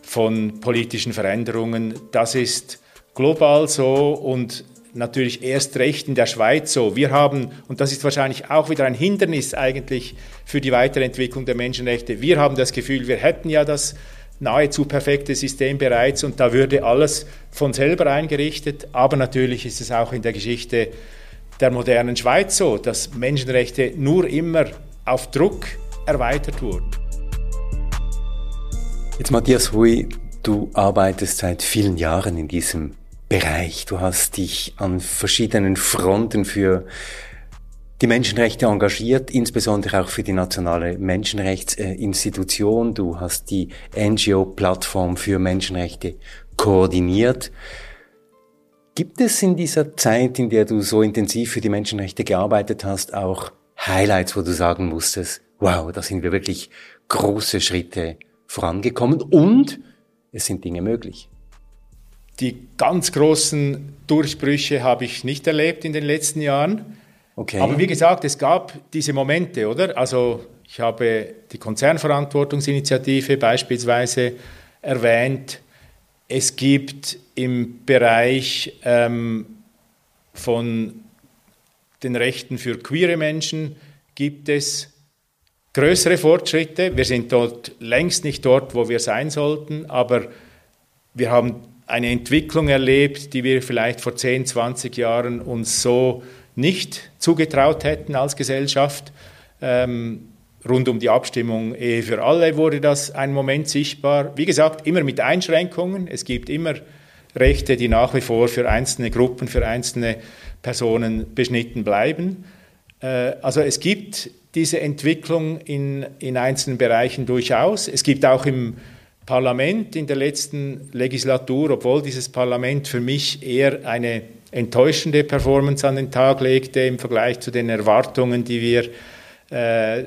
von politischen Veränderungen. Das ist global so und natürlich erst recht in der Schweiz so. Wir haben, und das ist wahrscheinlich auch wieder ein Hindernis eigentlich für die Weiterentwicklung der Menschenrechte, wir haben das Gefühl, wir hätten ja das nahezu perfekte System bereits und da würde alles von selber eingerichtet. Aber natürlich ist es auch in der Geschichte der modernen Schweiz so, dass Menschenrechte nur immer auf Druck erweitert wurden. Jetzt Matthias Hui, du arbeitest seit vielen Jahren in diesem Bereich. Du hast dich an verschiedenen Fronten für die Menschenrechte engagiert, insbesondere auch für die nationale Menschenrechtsinstitution. Du hast die NGO-Plattform für Menschenrechte koordiniert. Gibt es in dieser Zeit, in der du so intensiv für die Menschenrechte gearbeitet hast, auch Highlights, wo du sagen musstest, wow, da sind wir wirklich große Schritte vorangekommen und es sind Dinge möglich. Die ganz großen Durchbrüche habe ich nicht erlebt in den letzten Jahren. Okay. Aber wie gesagt, es gab diese Momente, oder? Also ich habe die Konzernverantwortungsinitiative beispielsweise erwähnt. Es gibt im Bereich ähm, von den Rechten für queere Menschen gibt es größere Fortschritte. Wir sind dort längst nicht dort, wo wir sein sollten, aber wir haben eine Entwicklung erlebt, die wir vielleicht vor 10, 20 Jahren uns so nicht zugetraut hätten als Gesellschaft. Ähm, rund um die Abstimmung Ehe für alle wurde das ein Moment sichtbar. Wie gesagt, immer mit Einschränkungen. Es gibt immer Rechte, die nach wie vor für einzelne Gruppen, für einzelne Personen beschnitten bleiben. Äh, also es gibt diese Entwicklung in, in einzelnen Bereichen durchaus. Es gibt auch im Parlament in der letzten Legislatur, obwohl dieses Parlament für mich eher eine enttäuschende Performance an den Tag legte im Vergleich zu den Erwartungen, die wir äh,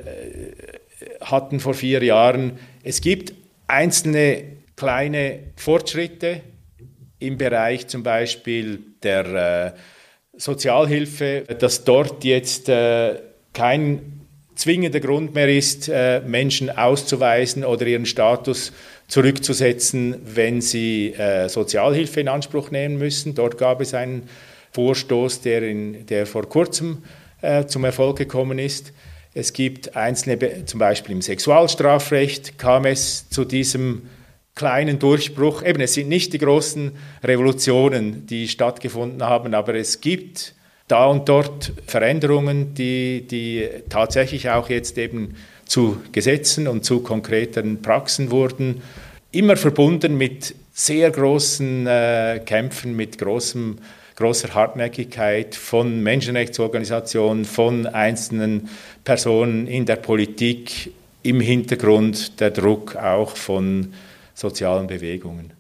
hatten vor vier Jahren. Es gibt einzelne kleine Fortschritte im Bereich zum Beispiel der äh, Sozialhilfe, dass dort jetzt äh, kein zwingender Grund mehr ist, äh, Menschen auszuweisen oder ihren Status zurückzusetzen, wenn sie äh, Sozialhilfe in Anspruch nehmen müssen. Dort gab es einen Vorstoß, der, in, der vor kurzem äh, zum Erfolg gekommen ist. Es gibt einzelne, zum Beispiel im Sexualstrafrecht kam es zu diesem kleinen Durchbruch. Eben, es sind nicht die großen Revolutionen, die stattgefunden haben, aber es gibt da und dort Veränderungen, die, die tatsächlich auch jetzt eben zu Gesetzen und zu konkreten Praxen wurden, immer verbunden mit sehr großen äh, Kämpfen, mit großem, großer Hartnäckigkeit von Menschenrechtsorganisationen, von einzelnen Personen in der Politik, im Hintergrund der Druck auch von sozialen Bewegungen.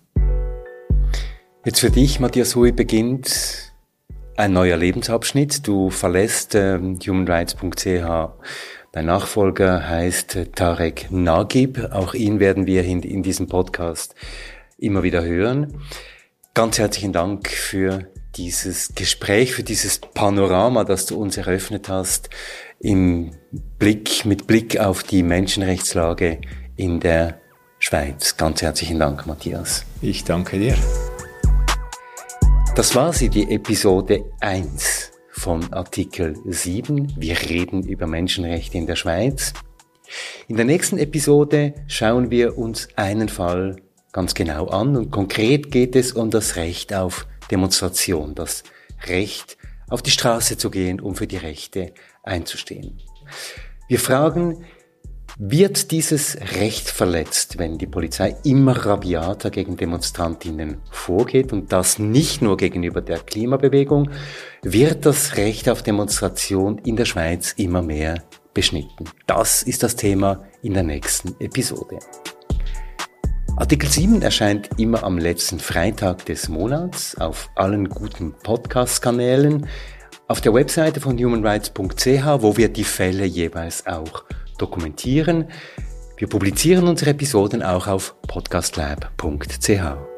Jetzt für dich, Matthias Hui, beginnt ein neuer Lebensabschnitt. Du verlässt äh, humanrights.ch. Dein Nachfolger heißt Tarek Nagib. Auch ihn werden wir in, in diesem Podcast immer wieder hören. Ganz herzlichen Dank für dieses Gespräch, für dieses Panorama, das du uns eröffnet hast, im Blick, mit Blick auf die Menschenrechtslage in der Schweiz. Ganz herzlichen Dank, Matthias. Ich danke dir. Das war sie, die Episode 1 von Artikel 7. Wir reden über Menschenrechte in der Schweiz. In der nächsten Episode schauen wir uns einen Fall ganz genau an und konkret geht es um das Recht auf Demonstration, das Recht auf die Straße zu gehen, um für die Rechte einzustehen. Wir fragen, wird dieses Recht verletzt, wenn die Polizei immer rabiater gegen Demonstrantinnen vorgeht und das nicht nur gegenüber der Klimabewegung, wird das Recht auf Demonstration in der Schweiz immer mehr beschnitten. Das ist das Thema in der nächsten Episode. Artikel 7 erscheint immer am letzten Freitag des Monats auf allen guten Podcast-Kanälen, auf der Webseite von humanrights.ch, wo wir die Fälle jeweils auch dokumentieren. Wir publizieren unsere Episoden auch auf podcastlab.ch.